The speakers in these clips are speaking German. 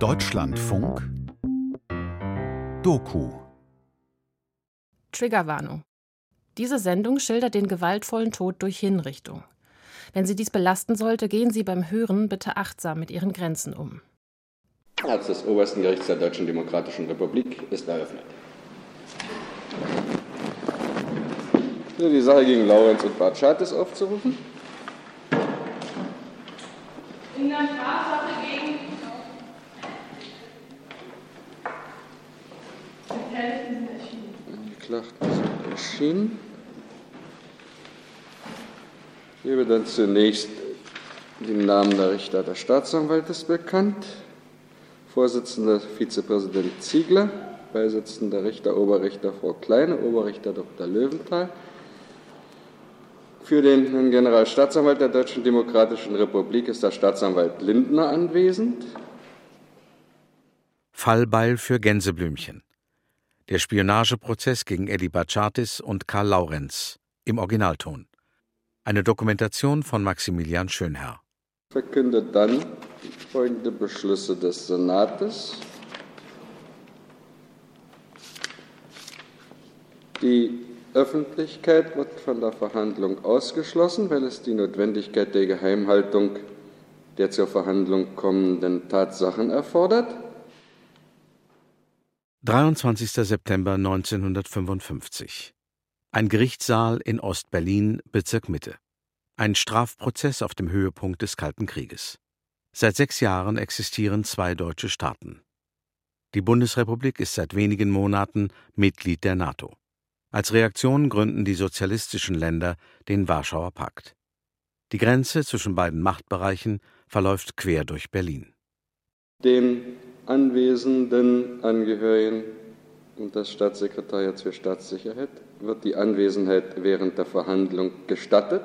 Deutschlandfunk Doku Triggerwarnung. Diese Sendung schildert den gewaltvollen Tod durch Hinrichtung. Wenn Sie dies belasten sollte, gehen Sie beim Hören bitte achtsam mit Ihren Grenzen um. Als des Obersten Gerichts der Deutschen Demokratischen Republik ist eröffnet. Die Sache gegen Laurenz und Bart Schates aufzurufen. In der Strafsache Erschienen. Angeklagten sind erschienen. Ich gebe dann zunächst den Namen der Richter der Staatsanwaltes bekannt. Vorsitzender Vizepräsident Ziegler, Beisitzender Richter Oberrichter Frau Kleine, Oberrichter Dr. Löwenthal. Für den Generalstaatsanwalt der Deutschen Demokratischen Republik ist der Staatsanwalt Lindner anwesend. Fallbeil für Gänseblümchen. Der Spionageprozess gegen Eddie Bachatis und Karl Laurenz im Originalton. Eine Dokumentation von Maximilian Schönherr. Verkündet dann folgende Beschlüsse des Senates. Die Öffentlichkeit wird von der Verhandlung ausgeschlossen, weil es die Notwendigkeit der Geheimhaltung der zur Verhandlung kommenden Tatsachen erfordert. 23. September 1955. Ein Gerichtssaal in Ostberlin, Bezirk Mitte. Ein Strafprozess auf dem Höhepunkt des Kalten Krieges. Seit sechs Jahren existieren zwei deutsche Staaten. Die Bundesrepublik ist seit wenigen Monaten Mitglied der NATO. Als Reaktion gründen die sozialistischen Länder den Warschauer Pakt. Die Grenze zwischen beiden Machtbereichen verläuft quer durch Berlin. Den anwesenden Angehörigen und das Staatssekretariat für Staatssicherheit wird die Anwesenheit während der Verhandlung gestattet.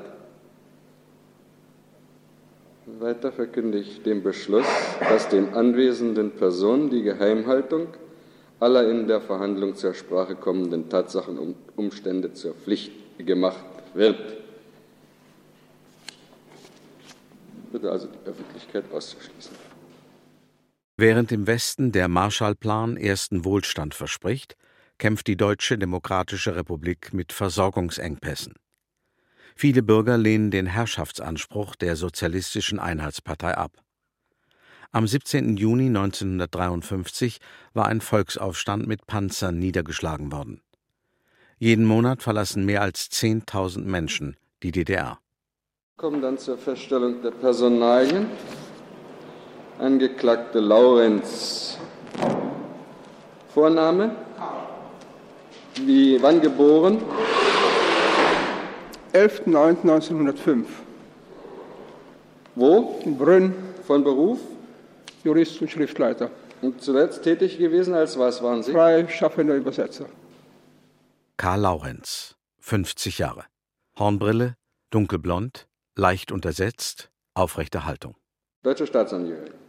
Weiter verkünde ich den Beschluss, dass den anwesenden Personen die Geheimhaltung aller in der Verhandlung zur Sprache kommenden Tatsachen und Umstände zur Pflicht gemacht wird. Bitte also die Öffentlichkeit auszuschließen. Während im Westen der Marshallplan ersten Wohlstand verspricht, kämpft die Deutsche Demokratische Republik mit Versorgungsengpässen. Viele Bürger lehnen den Herrschaftsanspruch der Sozialistischen Einheitspartei ab. Am 17. Juni 1953 war ein Volksaufstand mit Panzern niedergeschlagen worden. Jeden Monat verlassen mehr als 10.000 Menschen die DDR. Kommen dann zur Feststellung der Personalien. Angeklagte Laurenz. Vorname? Wie, wann geboren? 11.09.1905. Wo? In Brünn, Von Beruf? Jurist und Schriftleiter. Und zuletzt tätig gewesen als was waren Sie? Freischaffender Übersetzer. Karl Laurenz, 50 Jahre. Hornbrille, dunkelblond, leicht untersetzt, aufrechte Haltung. Deutsche Staatsangehörige.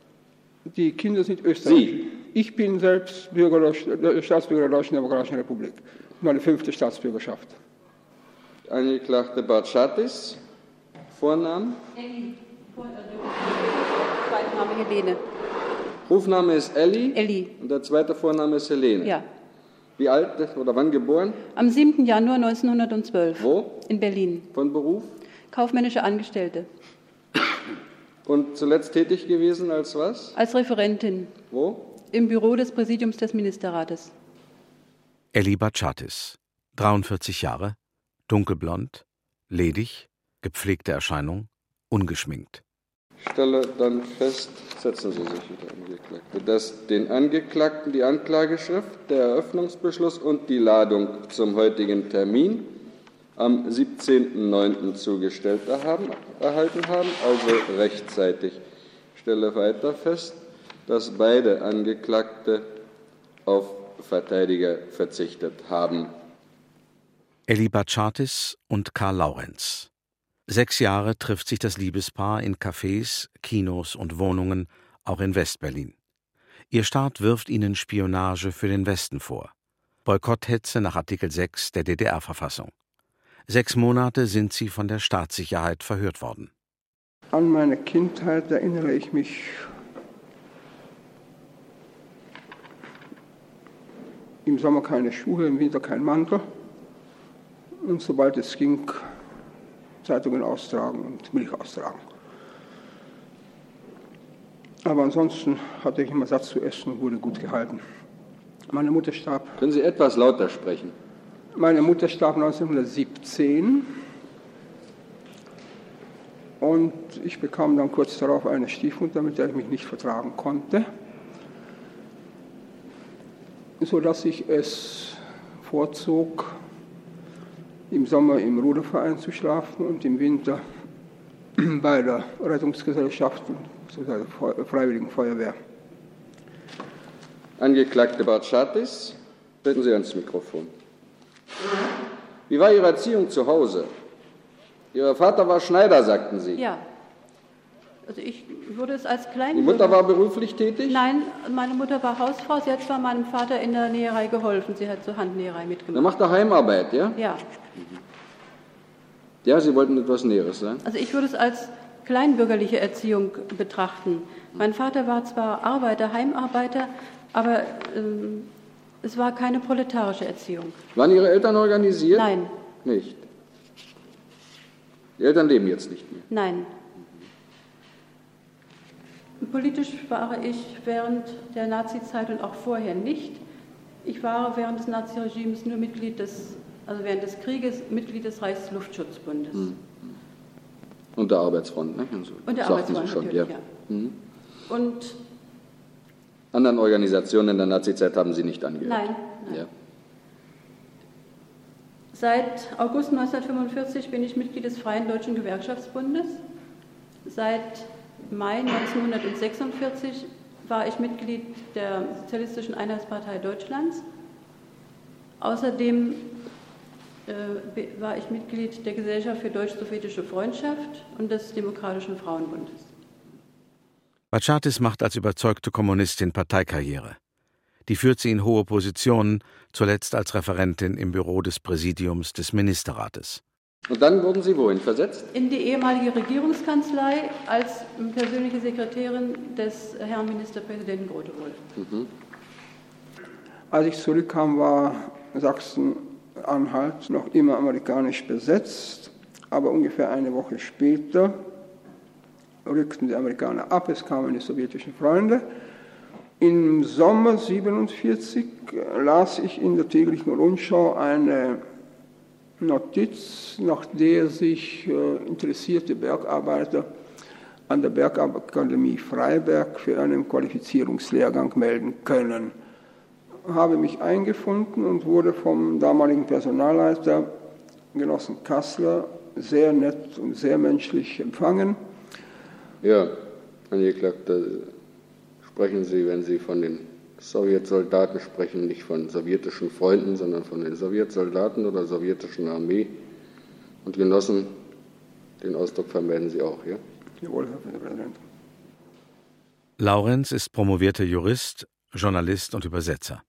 Die Kinder sind Österreicher. Sie? Ich bin selbst Bürger, der- Staatsbürger der Deutschen Demokratischen Republik. Meine fünfte Staatsbürgerschaft. Angeklagte Bartschatis. Vornamen? Elli. Zweiter Name Helene. Rufname ist Elli. Elli. Und der zweite Vorname ist Helene. Ja. Wie alt oder wann geboren? Am 7. Januar 1912. Wo? In Berlin. Von Beruf? Kaufmännische Angestellte. Und zuletzt tätig gewesen als was? Als Referentin. Wo? Im Büro des Präsidiums des Ministerrates. Elli Batschatis, 43 Jahre, dunkelblond, ledig, gepflegte Erscheinung, ungeschminkt. Ich stelle dann fest, setzen Sie sich wieder, Angeklagte, dass den Angeklagten die Anklageschrift, der Eröffnungsbeschluss und die Ladung zum heutigen Termin am 17.09. zugestellt haben, erhalten haben, also rechtzeitig. Ich stelle weiter fest, dass beide Angeklagte auf Verteidiger verzichtet haben. Elli Batschatis und Karl Laurenz. Sechs Jahre trifft sich das Liebespaar in Cafés, Kinos und Wohnungen, auch in Westberlin. Ihr Staat wirft ihnen Spionage für den Westen vor. Boykotthetze nach Artikel 6 der DDR-Verfassung. Sechs Monate sind sie von der Staatssicherheit verhört worden. An meine Kindheit erinnere ich mich im Sommer keine Schuhe, im Winter kein Mantel. Und sobald es ging, Zeitungen austragen und Milch austragen. Aber ansonsten hatte ich immer Satz zu essen und wurde gut gehalten. Meine Mutter starb. Können Sie etwas lauter sprechen? Meine Mutter starb 1917 und ich bekam dann kurz darauf eine Stiefmutter, mit der ich mich nicht vertragen konnte, sodass ich es vorzog, im Sommer im Ruderverein zu schlafen und im Winter bei der Rettungsgesellschaft und der Freiwilligen Feuerwehr. Angeklagte Bartschatis, treten Sie ans Mikrofon. Wie war Ihre Erziehung zu Hause? Ihr Vater war Schneider, sagten Sie. Ja. Also ich würde es als klein. Die Mutter war beruflich tätig? Nein, meine Mutter war Hausfrau. Sie hat zwar meinem Vater in der Näherei geholfen. Sie hat zur Handnäherei mitgemacht. Er macht er Heimarbeit, ja? Ja. Ja, Sie wollten etwas Näheres sagen? Also ich würde es als kleinbürgerliche Erziehung betrachten. Mein Vater war zwar Arbeiter, Heimarbeiter, aber ähm, es war keine proletarische Erziehung. Waren Ihre Eltern organisiert? Nein, Nicht. Die Eltern leben jetzt nicht mehr. nein. Politisch war ich während der Nazizeit und auch vorher nicht. Ich war während des Naziregimes nur Mitglied des, also während des Krieges Mitglied des Reichsluftschutzbundes. Und der Arbeitsfront, ne? Und, so. Und der Arbeitsfront schon, natürlich, ja. ja. Mhm. Und Anderen Organisationen in der Nazizeit haben Sie nicht angehört? nein, nein. Ja. Seit August 1945 bin ich Mitglied des Freien Deutschen Gewerkschaftsbundes. Seit Mai 1946 war ich Mitglied der Sozialistischen Einheitspartei Deutschlands. Außerdem äh, war ich Mitglied der Gesellschaft für deutsch-sowjetische Freundschaft und des Demokratischen Frauenbundes. Batschatis macht als überzeugte Kommunistin Parteikarriere. Die führt sie in hohe Positionen, zuletzt als Referentin im Büro des Präsidiums des Ministerrates. Und dann wurden Sie wohin versetzt? In die ehemalige Regierungskanzlei als persönliche Sekretärin des Herrn Ministerpräsidenten Grotewohl. Als ich zurückkam, war Sachsen-Anhalt noch immer amerikanisch besetzt, aber ungefähr eine Woche später rückten die Amerikaner ab, es kamen die sowjetischen Freunde. Im Sommer 1947 las ich in der täglichen Rundschau eine Notiz, nach der sich äh, interessierte Bergarbeiter an der Bergakademie Freiberg für einen Qualifizierungslehrgang melden können habe mich eingefunden und wurde vom damaligen Personalleiter Genossen Kassler sehr nett und sehr menschlich empfangen. Ja, Angeklagter, sprechen Sie, wenn Sie von den Sowjetsoldaten sprechen, nicht von sowjetischen Freunden, sondern von den Sowjetsoldaten oder sowjetischen Armee und Genossen. Den Ausdruck verwenden Sie auch, ja? Jawohl, Herr Präsident. Laurenz ist promovierter Jurist, Journalist und Übersetzer.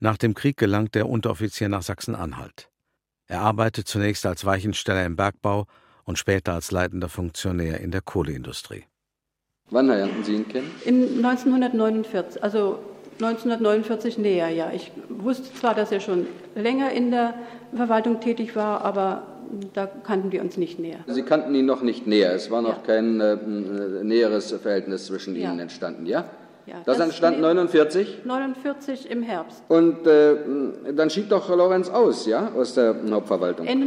Nach dem Krieg gelangt der Unteroffizier nach Sachsen-Anhalt. Er arbeitet zunächst als Weichensteller im Bergbau und später als leitender Funktionär in der Kohleindustrie. Wann lernten Sie ihn kennen? Im 1949, also 1949 näher, ja. Ich wusste zwar, dass er schon länger in der Verwaltung tätig war, aber da kannten wir uns nicht näher. Sie kannten ihn noch nicht näher. Es war noch Ja. kein äh, äh, näheres Verhältnis zwischen Ja. Ihnen entstanden, ja? Ja, Das, entstand nee, 49 49 im Herbst. und äh, dann schied doch Lorenz aus, ja, aus der Hauptverwaltung. Ende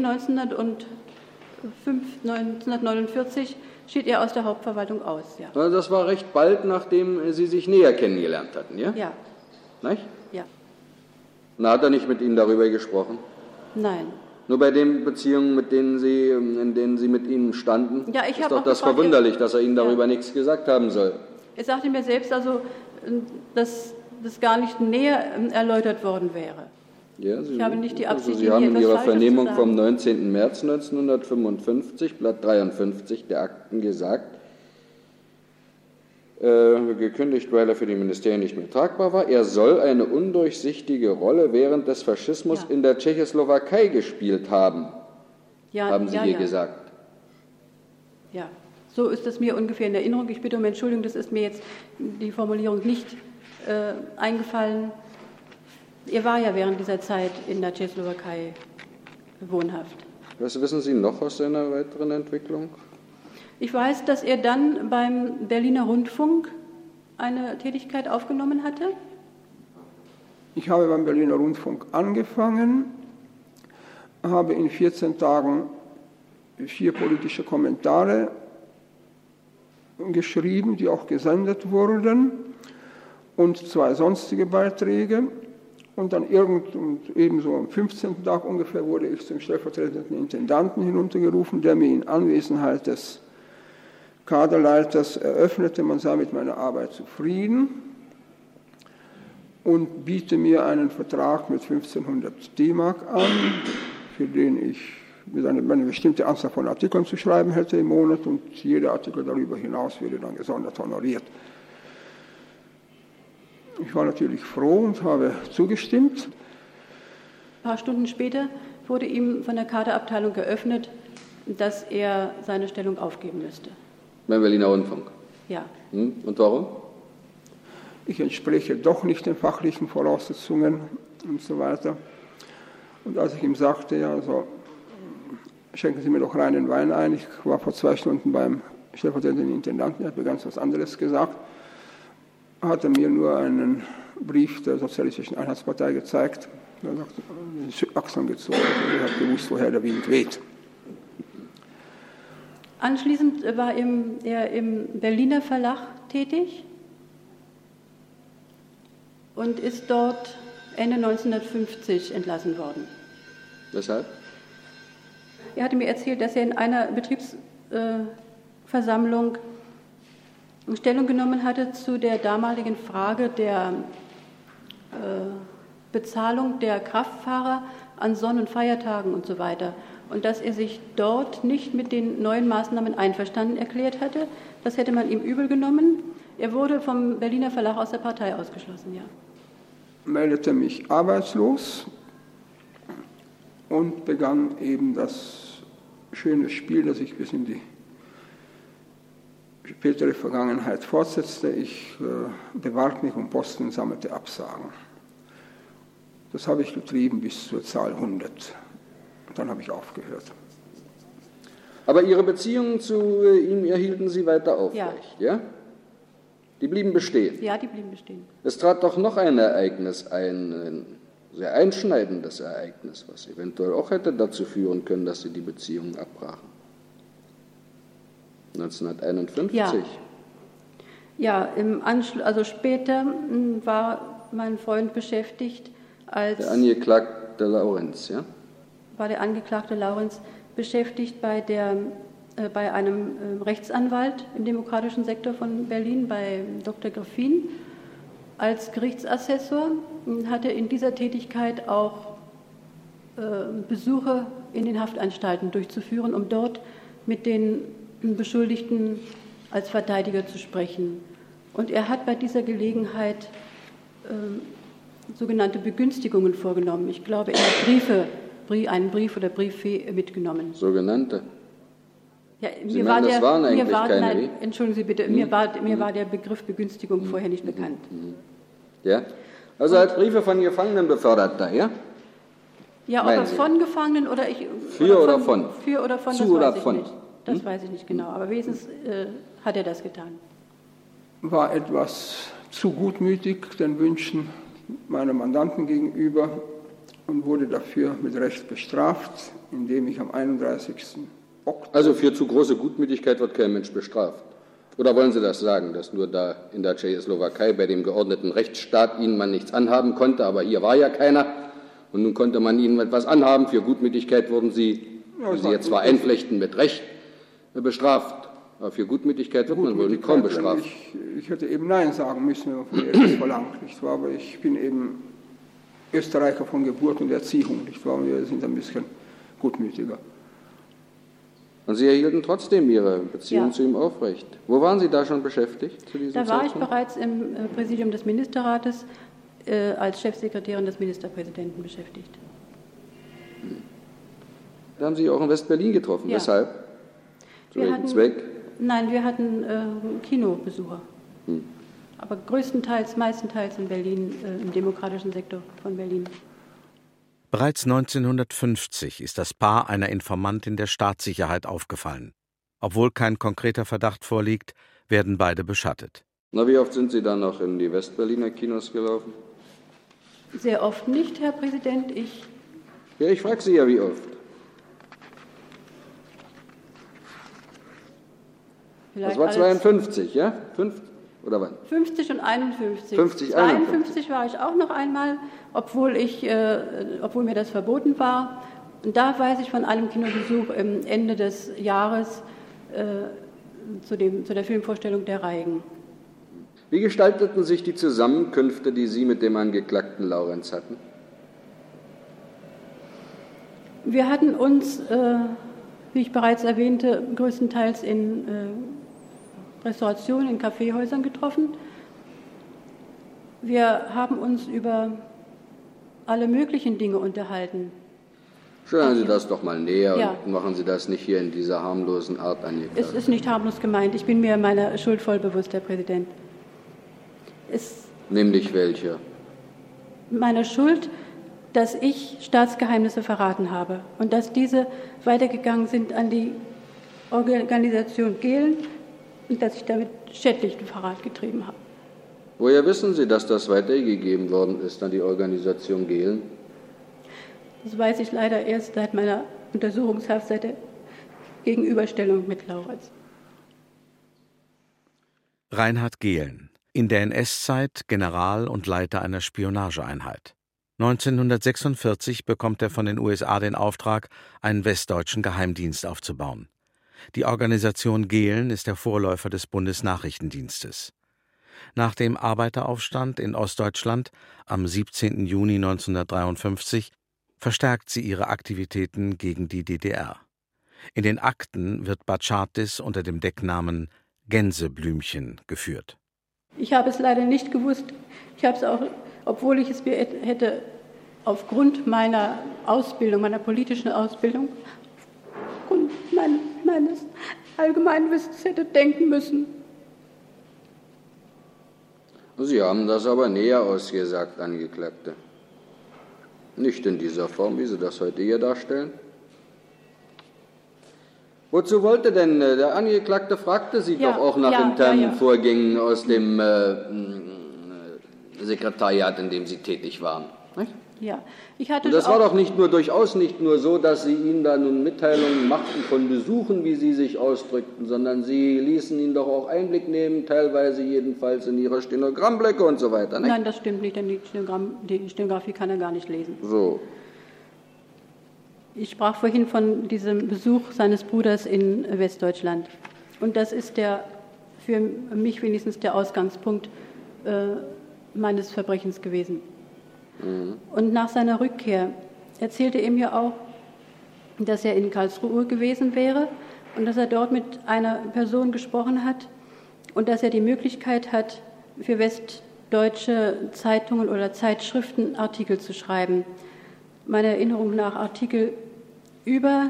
1905, 1949 schied er aus der Hauptverwaltung aus, ja. Also das war recht bald, nachdem Sie sich näher kennengelernt hatten, ja? Ja, Nicht? ja. Na, hat er nicht mit Ihnen darüber gesprochen? Nein. Nur bei den Beziehungen, mit denen Sie, in denen Sie mit ihm standen, Ja, ich ist hab doch das gefragt, verwunderlich, dass er Ihnen Ja. darüber nichts gesagt haben soll. Er sagte mir selbst also, dass das gar nicht näher ähm, erläutert worden wäre. Ja, Sie, Ich habe nicht die Absicht, also Sie haben in Ihrer Vernehmung vom sagen. 19. März 1955, Blatt 53 der Akten gesagt, äh, gekündigt, weil er für die Ministerien nicht mehr tragbar war. Er soll eine undurchsichtige Rolle während des Faschismus Ja. in der Tschechoslowakei gespielt haben, Ja, haben Sie ja, hier gesagt. Ja, so ist es mir ungefähr in Erinnerung. Ich bitte um Entschuldigung, das ist mir jetzt die Formulierung nicht äh, eingefallen. Er war ja während dieser Zeit in der Tschechoslowakei wohnhaft. Was wissen Sie noch aus seiner weiteren Entwicklung? Ich weiß, dass er dann beim Berliner Rundfunk eine Tätigkeit aufgenommen hatte. Ich habe beim Berliner Rundfunk angefangen, habe in 14 Tagen vier politische Kommentare geschrieben, die auch gesendet wurden, und zwei sonstige Beiträge. Und dann irgend und ebenso am 15. Tag ungefähr wurde ich zum stellvertretenden Intendanten hinuntergerufen, der mir in Anwesenheit des Kaderleiters eröffnete, man sei mit meiner Arbeit zufrieden und biete mir einen Vertrag mit 1500 D-Mark an, für den ich mit eine bestimmte Anzahl von Artikeln zu schreiben hätte im Monat und jeder Artikel darüber hinaus würde dann gesondert honoriert. Ich war natürlich froh und habe zugestimmt. Ein paar Stunden später wurde ihm von der Kaderabteilung geöffnet, dass er seine Stellung aufgeben müsste. Beim Berliner Rundfunk? Ja. Hm? Und warum? Ich entspreche doch nicht den fachlichen Voraussetzungen und so weiter. Und als ich ihm sagte, ja, also schenken Sie mir doch reinen Wein ein, ich war vor zwei Stunden beim stellvertretenden Intendanten, er hat mir ganz was anderes gesagt, hat er mir nur einen Brief der Sozialistischen Einheitspartei gezeigt, er hat die Achseln gezogen und ich habe gewusst, woher der Wind weht. Anschließend war er im Berliner Verlag tätig und ist dort Ende 1950 entlassen worden. Weshalb? Er hatte mir erzählt, dass er in einer Betriebsversammlung Stellung genommen hatte zu der damaligen Frage der Bezahlung der Kraftfahrer an Sonn- und Feiertagen und so weiter. Und dass er sich dort nicht mit den neuen Maßnahmen einverstanden erklärt hatte. Das hätte man ihm übel genommen. Er wurde vom Berliner Verlag aus der Partei ausgeschlossen, ja. Meldete mich arbeitslos und begann eben das schöne Spiel, das ich bis in die spätere Vergangenheit fortsetzte. Ich äh, bewarb mich um Posten und sammelte Absagen. Das habe ich getrieben bis zur Zahl 100. Und dann habe ich aufgehört. Aber Ihre Beziehungen zu äh, ihm erhielten Sie weiter aufrecht, ja? Ja. Die blieben bestehen. Ja, die blieben bestehen. Es trat doch noch ein Ereignis ein, ein sehr einschneidendes Ereignis, was eventuell auch hätte dazu führen können, dass Sie die Beziehungen abbrachen. 1951. Ja. Ja, im Anschluss, also später mh, war mein Freund beschäftigt als Der Angeklagte Laurenz, ja? war der Angeklagte Laurenz beschäftigt bei, der, äh, bei einem äh, Rechtsanwalt im demokratischen Sektor von Berlin, bei Dr. Griffin, als Gerichtsassessor, mh, hatte in dieser Tätigkeit auch äh, Besuche in den Haftanstalten durchzuführen, um dort mit den Beschuldigten als Verteidiger zu sprechen. Und er hat bei dieser Gelegenheit ähm, sogenannte Begünstigungen vorgenommen. Ich glaube, er hat Briefe, Brie- einen Brief oder Brieffee mitgenommen. Sogenannte. Ja, Sie meinen, das waren eigentlich mir war, keine nein, entschuldigen Sie bitte, mir, war, mir war der Begriff Begünstigung vorher nicht bekannt. Ja? Also er hat Briefe von Gefangenen befördert da, ja? Ja, ob er von Gefangenen oder ich. Für oder von? Für oder von, Zu oder von? Hm? nicht. Das weiß ich nicht genau, aber wenigstens äh, hat er das getan. War etwas zu gutmütig den Wünschen meiner Mandanten gegenüber und wurde dafür mit Recht bestraft, indem ich am 31. Oktober Also für zu große Gutmütigkeit wird kein Mensch bestraft. Oder wollen Sie das sagen, dass nur da in der Tschechoslowakei bei dem geordneten Rechtsstaat Ihnen man nichts anhaben konnte, aber hier war ja keiner und nun konnte man Ihnen etwas anhaben. Für Gutmütigkeit wurden Sie, Ja, Sie jetzt zwar einflechten, mit Recht bestraft. Aber für Gutmütigkeit wird man wohl nicht kaum bestraft. Ich, ich hätte eben Nein sagen müssen, wenn man von mir etwas verlangt, nicht wahr? Aber ich bin eben Österreicher von Geburt und Erziehung, nicht wahr? Und wir sind ein bisschen gutmütiger. Und Sie erhielten trotzdem Ihre Beziehung Ja. zu ihm aufrecht. Wo waren Sie da schon beschäftigt zu diesem Da war ich Zeitpunkt? bereits im äh, Präsidium des Ministerrates äh, als Chefsekretärin des Ministerpräsidenten beschäftigt. Da haben Sie auch in West-Berlin getroffen. Ja. Weshalb? Zu Wir welchem hatten- Zweck? Nein, wir hatten äh, Kinobesucher. Hm. aber größtenteils, meistenteils in Berlin, äh, im demokratischen Sektor von Berlin. Bereits 1950 ist das Paar einer Informantin der Staatssicherheit aufgefallen. Obwohl kein konkreter Verdacht vorliegt, werden beide beschattet. Na, wie oft sind Sie dann noch in die Westberliner Kinos gelaufen? Sehr oft nicht, Herr Präsident. Ich. Ja, ich frage Sie ja, wie oft. Das war 52, ja? Fünf, oder wann? 50 und 51. 50, 52 51. war ich auch noch einmal, obwohl, ich, äh, obwohl mir das verboten war. Und da weiß ich von einem Kinobesuch im Ende des Jahres äh, zu, dem, zu der Filmvorstellung Der Reigen. Wie gestalteten sich die Zusammenkünfte, die Sie mit dem Angeklagten Laurenz hatten? Wir hatten uns, äh, wie ich bereits erwähnte, größtenteils in Restaurationen, in Kaffeehäusern getroffen. Wir haben uns über alle möglichen Dinge unterhalten. Stellen Sie das doch mal näher ja. und machen Sie das nicht hier in dieser harmlosen Art an. Es ist nicht harmlos gemeint. Ich bin mir meiner Schuld voll bewusst, Herr Präsident. Es Nämlich welche? Meiner Schuld, dass ich Staatsgeheimnisse verraten habe und dass diese weitergegangen sind an die Organisation Gehlen und dass ich damit schädlichen Verrat getrieben habe. Woher wissen Sie, dass das weitergegeben worden ist an die Organisation Gehlen? Das weiß ich leider erst seit meiner Untersuchungshaft, seit der Gegenüberstellung mit Lauritz. Reinhard Gehlen, in der NS-Zeit General und Leiter einer Spionageeinheit. 1946 bekommt er von den USA den Auftrag, einen westdeutschen Geheimdienst aufzubauen. Die Organisation Gehlen ist der Vorläufer des Bundesnachrichtendienstes. Nach dem Arbeiteraufstand in Ostdeutschland am 17. Juni 1953 verstärkt sie ihre Aktivitäten gegen die DDR. In den Akten wird Batschatis unter dem Decknamen Gänseblümchen geführt. Ich habe es leider nicht gewusst. Ich habe es auch, obwohl ich es mir hätte aufgrund meiner Ausbildung, meiner politischen Ausbildung, aufgrund mein, meines Allgemeinwissens hätte denken müssen. Sie haben das aber näher ausgesagt, Angeklagte. Nicht in dieser Form, wie Sie das heute hier darstellen. Wozu wollte denn äh, der Angeklagte fragte Sie ja, doch auch nach ja, internen ja, Vorgängen aus dem äh, äh, Sekretariat, in dem Sie tätig waren. Ja, ich hatte Und das war doch nicht nur durchaus nicht nur so, dass Sie ihm da nun Mitteilungen machten von Besuchen, wie Sie sich ausdrückten, sondern Sie ließen ihn doch auch Einblick nehmen, teilweise jedenfalls in Ihre Stenogrammblöcke und so weiter. Nicht? Nein, das stimmt nicht, denn die, Stenogramm, die Stenografie kann er gar nicht lesen. So. Ich sprach vorhin von diesem Besuch seines Bruders in Westdeutschland. Und das ist der, für mich wenigstens der Ausgangspunkt äh, meines Verbrechens gewesen. Mhm. Und nach seiner Rückkehr erzählte er mir auch, dass er in Karlsruhe gewesen wäre und dass er dort mit einer Person gesprochen hat und dass er die Möglichkeit hat, für westdeutsche Zeitungen oder Zeitschriften Artikel zu schreiben. Meiner Erinnerung nach Artikel über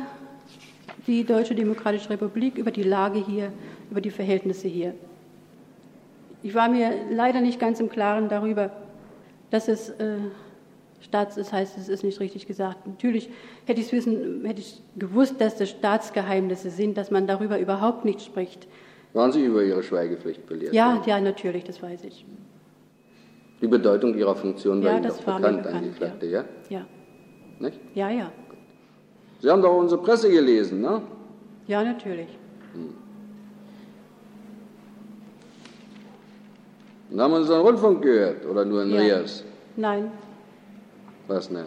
die Deutsche Demokratische Republik, über die Lage hier, über die Verhältnisse hier. Ich war mir leider nicht ganz im Klaren darüber, dass es äh, Staats, das heißt, es ist nicht richtig gesagt. Natürlich hätte ich, wissen, hätte ich gewusst, dass das Staatsgeheimnisse sind, dass man darüber überhaupt nicht spricht. Waren Sie über Ihre Schweigepflicht belehrt? Ja, ja, natürlich, das weiß ich. Die Bedeutung Ihrer Funktion ja, war Ihnen doch bekannt, bekannt, Angeklagte, ja? Ja. Nicht? Ja, ja. Sie haben doch unsere Presse gelesen, ne? Ja, natürlich. Hm. Und haben unseren Rundfunk gehört oder nur in ja. Rias? Nein. Was nein?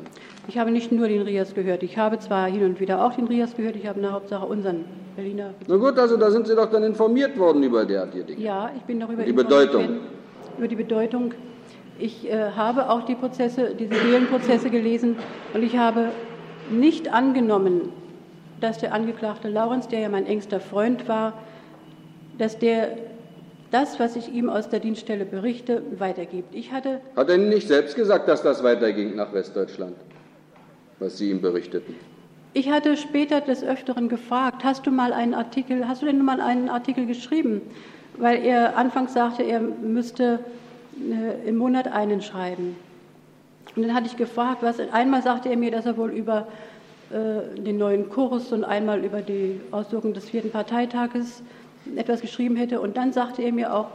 Ich habe nicht nur den Rias gehört. Ich habe zwar hin und wieder auch den Rias gehört, ich habe in der Hauptsache unseren Berliner. Na gut, also da sind Sie doch dann informiert worden über derartige Dinge. Ja, ich bin darüber die Bedeutung. Worden, über die Bedeutung. Ich äh, habe auch die Prozesse, diese Wählenprozesse gelesen und ich habe nicht angenommen, dass der Angeklagte Laurenz, der ja mein engster Freund war, dass der das, was ich ihm aus der Dienststelle berichte, weitergibt. Ich hatte Hat er nicht selbst gesagt, dass das weiterging nach Westdeutschland, was Sie ihm berichteten? Ich hatte später des Öfteren gefragt, hast du mal einen Artikel, hast du denn mal einen Artikel geschrieben? weil er anfangs sagte, er müsste äh, im Monat einen schreiben. Und dann hatte ich gefragt, was, einmal sagte er mir, dass er wohl über äh, den neuen Kurs und einmal über die Auswirkungen des vierten Parteitages etwas geschrieben hätte. Und dann sagte er mir auch,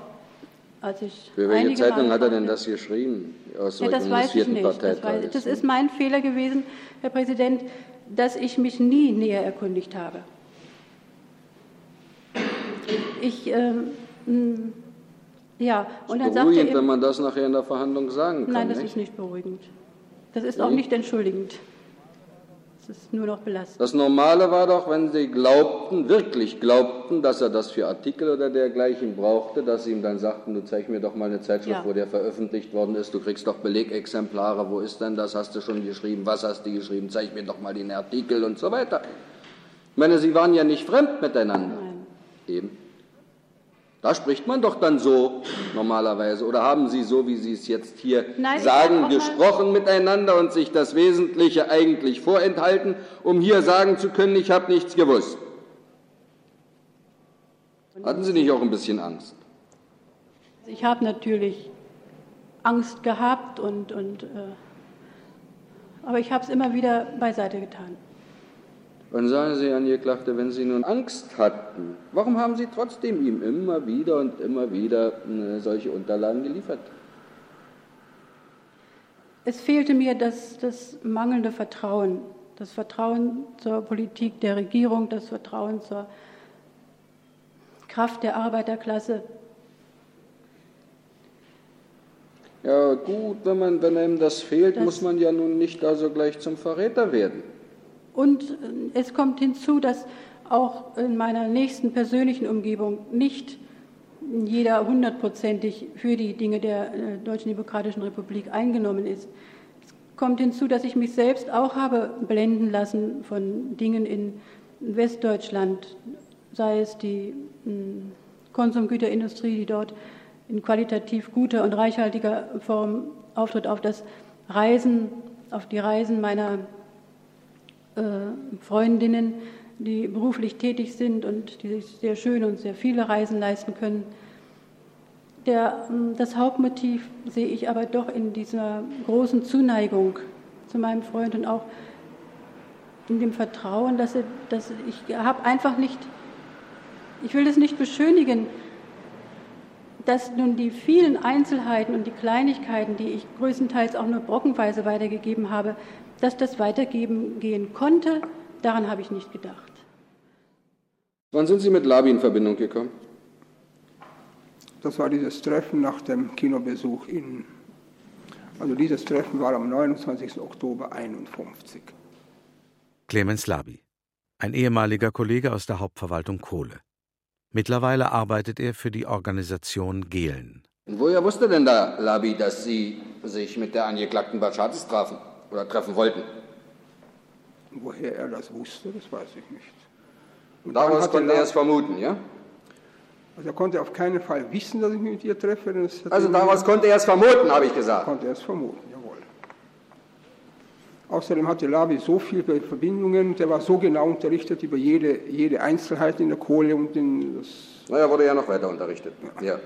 als ich. Für welche Zeitung Mal hat er denn das geschrieben? Ja, das weiß ich nicht. Das, weiß, das ist mein Fehler gewesen, Herr Präsident, dass ich mich nie näher erkundigt habe. Ich. Ähm, ja, und dann sagte er. wenn man das nachher in der Verhandlung sagen kann. Nein, das nicht? ist nicht beruhigend. Das ist auch nicht entschuldigend. Das ist nur noch belastend. Das Normale war doch, wenn Sie glaubten, wirklich glaubten, dass er das für Artikel oder dergleichen brauchte, dass Sie ihm dann sagten, du zeig mir doch mal eine Zeitschrift, ja. wo der veröffentlicht worden ist, du kriegst doch Belegexemplare, wo ist denn das, hast du schon geschrieben, was hast du geschrieben, zeig mir doch mal den Artikel und so weiter. Ich meine, Sie waren ja nicht fremd miteinander. Nein. Eben. Da spricht man doch dann so normalerweise. Oder haben Sie so, wie Sie es jetzt hier Nein, sagen, gesprochen miteinander und sich das Wesentliche eigentlich vorenthalten, um hier sagen zu können, ich habe nichts gewusst? Hatten Sie nicht auch ein bisschen Angst? Ich habe natürlich Angst gehabt, und, und, äh, aber ich habe es immer wieder beiseite getan. Und sagen Sie, Angeklagte, wenn Sie nun Angst hatten, warum haben Sie trotzdem ihm immer wieder und immer wieder äh, solche Unterlagen geliefert? Es fehlte mir das, das mangelnde Vertrauen, das Vertrauen zur Politik der Regierung, das Vertrauen zur Kraft der Arbeiterklasse. Ja gut, wenn, man, wenn einem das fehlt, das muss man ja nun nicht also gleich zum Verräter werden. Und äh, es kommt hinzu, dass auch in meiner nächsten persönlichen Umgebung nicht jeder hundertprozentig für die Dinge der äh, Deutschen Demokratischen Republik eingenommen ist. Es kommt hinzu, dass ich mich selbst auch habe blenden lassen von Dingen in Westdeutschland, sei es die hm, Konsumgüterindustrie, die dort in qualitativ guter und reichhaltiger Form auftritt, auf das Reisen, auf die Reisen meiner Freundinnen, die beruflich tätig sind und die sich sehr schön und sehr viele Reisen leisten können. Der, ähm, das Hauptmotiv sehe ich aber doch in dieser großen Zuneigung zu meinem Freund und auch in dem Vertrauen, dass, er, dass ich habe einfach nicht, ich will das nicht beschönigen, dass nun die vielen Einzelheiten und die Kleinigkeiten, die ich größtenteils auch nur brockenweise weitergegeben habe, dass das weitergeben gehen konnte, daran habe ich nicht gedacht. Wann sind Sie mit Labi in Verbindung gekommen? Das war dieses Treffen nach dem Kinobesuch in. Also dieses Treffen war am 29. Oktober 1951. Clemens Labi, ein ehemaliger Kollege aus der Hauptverwaltung Kohle. Mittlerweile arbeitet er für die Organisation Gehlen. woher wusste denn da Labi, dass Sie sich mit der angeklagten Batschatis trafen? Oder treffen wollten. Woher er das wusste, das weiß ich nicht. Und Daraus konnte er es vermuten, ja? Also er konnte auf keinen Fall wissen, dass ich mich mit ihr treffe. Also daraus konnte er es vermuten, habe ich gesagt. Konnte er es vermuten, jawohl. Außerdem hatte Labi so viele Verbindungen, der war so genau unterrichtet über jede, jede Einzelheit in der Kohle und in das. Naja, wurde ja noch weiter unterrichtet. Ja. ja.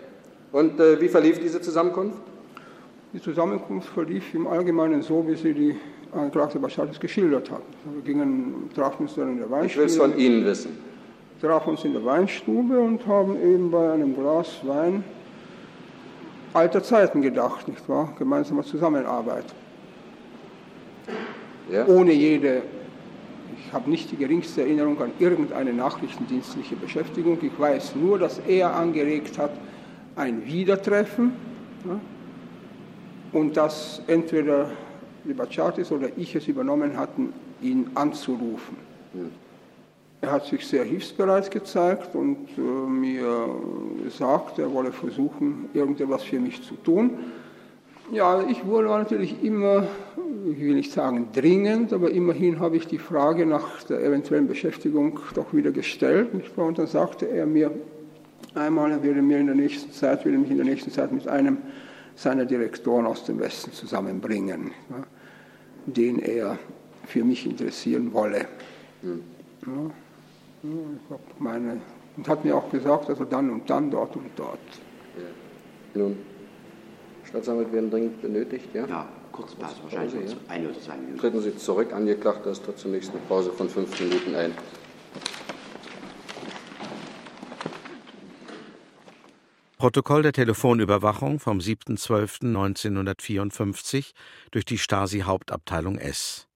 Und äh, wie verlief diese Zusammenkunft? Die Zusammenkunft verlief im Allgemeinen so, wie sie die Anklagte Baschatis geschildert hat. Wir gingen, trafen uns dann in der Weinstube. Ich will es von Ihnen wissen. Trafen uns in der Weinstube und haben eben bei einem Glas Wein alter Zeiten gedacht, nicht wahr? Gemeinsamer Zusammenarbeit. Ja. Ohne jede, ich habe nicht die geringste Erinnerung an irgendeine nachrichtendienstliche Beschäftigung. Ich weiß nur, dass er angeregt hat, ein Wiedertreffen. Ja? Und dass entweder die Bachatis oder ich es übernommen hatten, ihn anzurufen. Er hat sich sehr hilfsbereit gezeigt und äh, mir gesagt, er wolle versuchen, irgendetwas für mich zu tun. Ja, ich wurde natürlich immer, ich will nicht sagen dringend, aber immerhin habe ich die Frage nach der eventuellen Beschäftigung doch wieder gestellt. Und dann sagte er mir einmal, er würde mir in der nächsten Zeit, würde mich in der nächsten Zeit mit einem seiner Direktoren aus dem Westen zusammenbringen, ja, den er für mich interessieren wolle. Mhm. Ja, meine und hat mir auch gesagt, also dann und dann, dort und dort. Ja. Nun, Staatsanwalt werden dringend benötigt, ja? Ja, kurz Pause, wahrscheinlich Pause, ja. eine oder zwei Minuten. Treten Sie zurück, Angeklagter, tritt zunächst eine Pause von fünf Minuten ein. Protokoll der Telefonüberwachung vom 7.12.1954 durch die Stasi-Hauptabteilung S.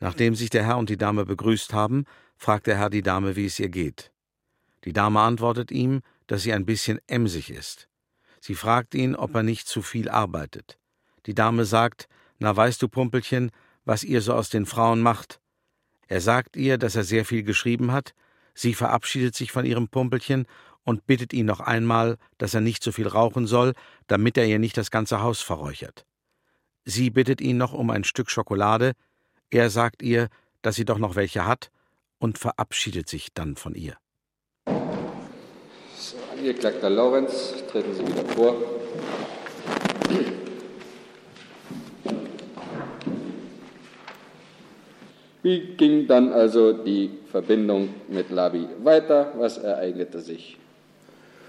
Nachdem sich der Herr und die Dame begrüßt haben, fragt der Herr die Dame, wie es ihr geht. Die Dame antwortet ihm, dass sie ein bisschen emsig ist. Sie fragt ihn, ob er nicht zu viel arbeitet. Die Dame sagt, na weißt du, Pumpelchen, was ihr so aus den Frauen macht. Er sagt ihr, dass er sehr viel geschrieben hat, sie verabschiedet sich von ihrem Pumpelchen und bittet ihn noch einmal, dass er nicht so viel rauchen soll, damit er ihr nicht das ganze Haus verräuchert. Sie bittet ihn noch um ein Stück Schokolade, er sagt ihr, dass sie doch noch welche hat und verabschiedet sich dann von ihr. So, Angeklagter Laurenz, treten Sie wieder vor. Wie ging dann also die Verbindung mit Labi weiter? Was ereignete sich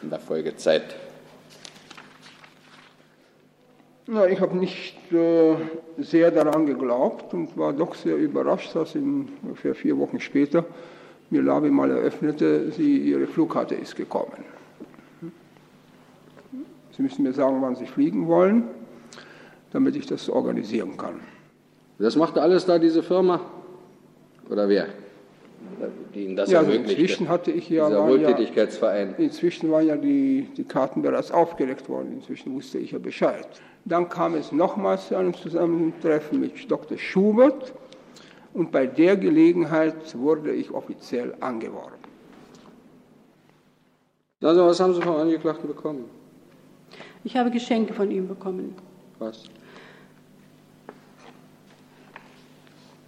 in der Folgezeit? Na, ich habe nicht äh, sehr daran geglaubt und war doch sehr überrascht, dass in ungefähr vier Wochen später mir Labi mal eröffnete, sie, ihre Flugkarte ist gekommen. Sie müssen mir sagen, wann Sie fliegen wollen, damit ich das organisieren kann. Das machte alles da diese Firma? Oder wer? Die Ihnen das ja, also ermöglichte? inzwischen hatte ich ja, Dieser war ja Wohltätigkeitsverein. inzwischen waren ja die, die Karten bereits aufgelegt worden. Inzwischen wusste ich ja Bescheid. Dann kam es nochmals zu einem Zusammentreffen mit Dr. Schubert und bei der Gelegenheit wurde ich offiziell angeworben. Also, was haben Sie vom Angeklagten bekommen? Ich habe Geschenke von ihm bekommen. Was?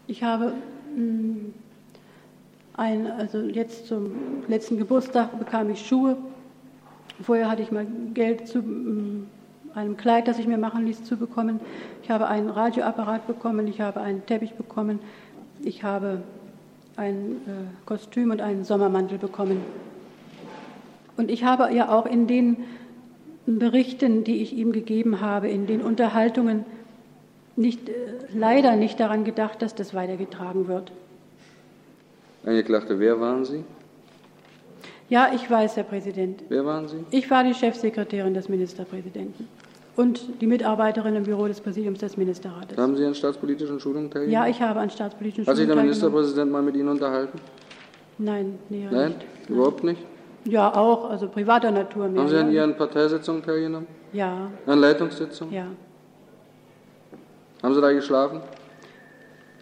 Ich habe mh, ein, also jetzt zum letzten Geburtstag bekam ich Schuhe. Vorher hatte ich mal Geld zu mh, einem Kleid, das ich mir machen ließ, zu bekommen. Ich habe einen Radioapparat bekommen, ich habe einen Teppich bekommen, ich habe ein äh, Kostüm und einen Sommermantel bekommen. Und ich habe ja auch in den Berichten, die ich ihm gegeben habe, in den Unterhaltungen, nicht, äh, leider nicht daran gedacht, dass das weitergetragen wird. Angeklagte, wer waren Sie? Ja, ich weiß, Herr Präsident. Wer waren Sie? Ich war die Chefsekretärin des Ministerpräsidenten und die Mitarbeiterin im Büro des Präsidiums des Ministerrates. Haben Sie an staatspolitischen Schulungen teilgenommen? Ja, ich habe an staatspolitischen Hat sich der Schulungen teilgenommen. Ministerpräsident mal mit Ihnen unterhalten? Nein, näher Nein? nicht. Überhaupt nicht? Ja, auch, also privater Natur mehr. Haben Sie an. Ihren Parteisitzungen teilgenommen? Ja, An Leitungssitzungen? ja. Haben Sie da geschlafen?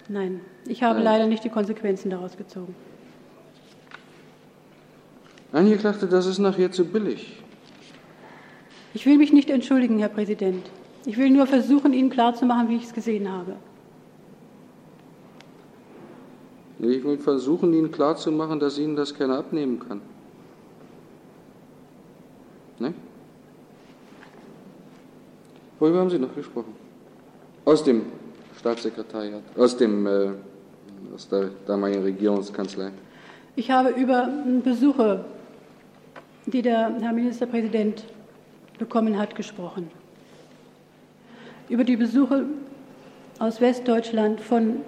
Nein, ich habe Nein. leider nicht die Konsequenzen daraus gezogen. Angeklagte, das ist nachher zu billig. Ich will mich nicht entschuldigen, Herr Präsident. Ich will nur versuchen, Ihnen klarzumachen, wie ich es gesehen habe. Ich will versuchen, Ihnen klarzumachen, dass Ihnen das keiner abnehmen kann. Ne? Worüber haben Sie noch gesprochen? Aus dem Staatssekretariat, aus dem, äh, aus der damaligen Regierungskanzlei. Ich habe über Besuche, die der Herr Ministerpräsident bekommen hat, gesprochen. Über die Besuche aus Westdeutschland von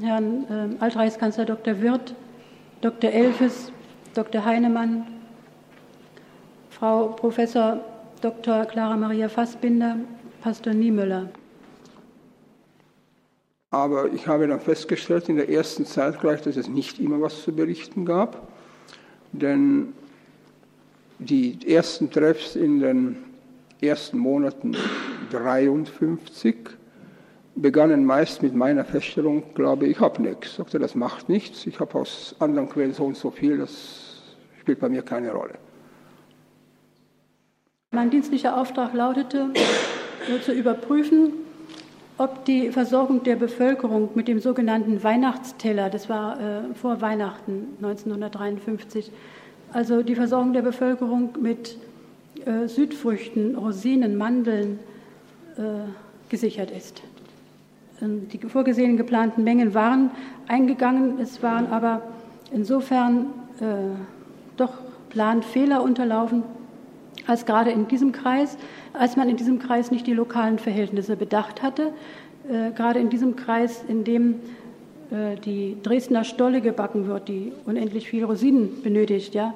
Herrn äh, Altreichskanzler Dr. Wirth, Dr. Elfes, Dr. Heinemann, Frau Professor Dr. Clara Maria Fassbinder, Pastor Niemöller. Aber ich habe dann festgestellt in der ersten Zeit gleich, dass es nicht immer was zu berichten gab. Denn die ersten Treffs in den ersten Monaten 53 begannen meist mit meiner Feststellung, glaube ich, habe nichts. Ich sagte, das macht nichts. Ich habe aus anderen Quellen so und so viel, das spielt bei mir keine Rolle. Mein dienstlicher Auftrag lautete, nur zu überprüfen, ob die Versorgung der Bevölkerung mit dem sogenannten Weihnachtsteller, das war äh, vor Weihnachten 1953, also die Versorgung der Bevölkerung mit äh, Südfrüchten, Rosinen, Mandeln äh, gesichert ist. Ähm, Die vorgesehenen geplanten Mengen waren eingegangen, es waren aber insofern äh, doch Planfehler unterlaufen, als gerade in diesem Kreis, als man in diesem Kreis nicht die lokalen Verhältnisse bedacht hatte. Äh, gerade in diesem Kreis, in dem äh, die Dresdner Stolle gebacken wird, die unendlich viel Rosinen benötigt, ja,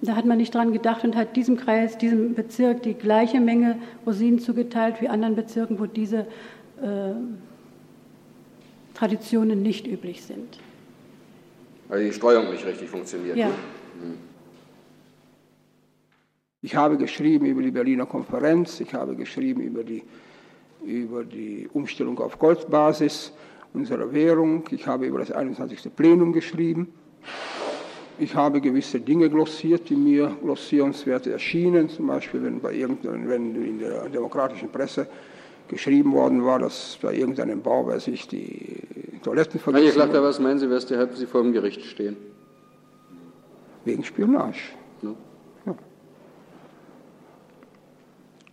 da hat man nicht dran gedacht und hat diesem Kreis, diesem Bezirk die gleiche Menge Rosinen zugeteilt wie anderen Bezirken, wo diese äh, Traditionen nicht üblich sind. Weil die Streuung nicht richtig funktioniert. Ja. Ne? Hm. Ich habe geschrieben über die Berliner Konferenz, ich habe geschrieben über die, über die Umstellung auf Goldbasis unserer Währung, ich habe über das 21. Plenum geschrieben. Ich habe gewisse Dinge glossiert, die mir glossierenswert erschienen, zum Beispiel wenn, bei wenn in der demokratischen Presse geschrieben worden war, dass bei irgendeinem Bau bei sich die Toiletten vergessen Herr Klachter, was meinen Sie, weshalb Sie vor dem Gericht stehen? Wegen Spionage. Ja. Ja.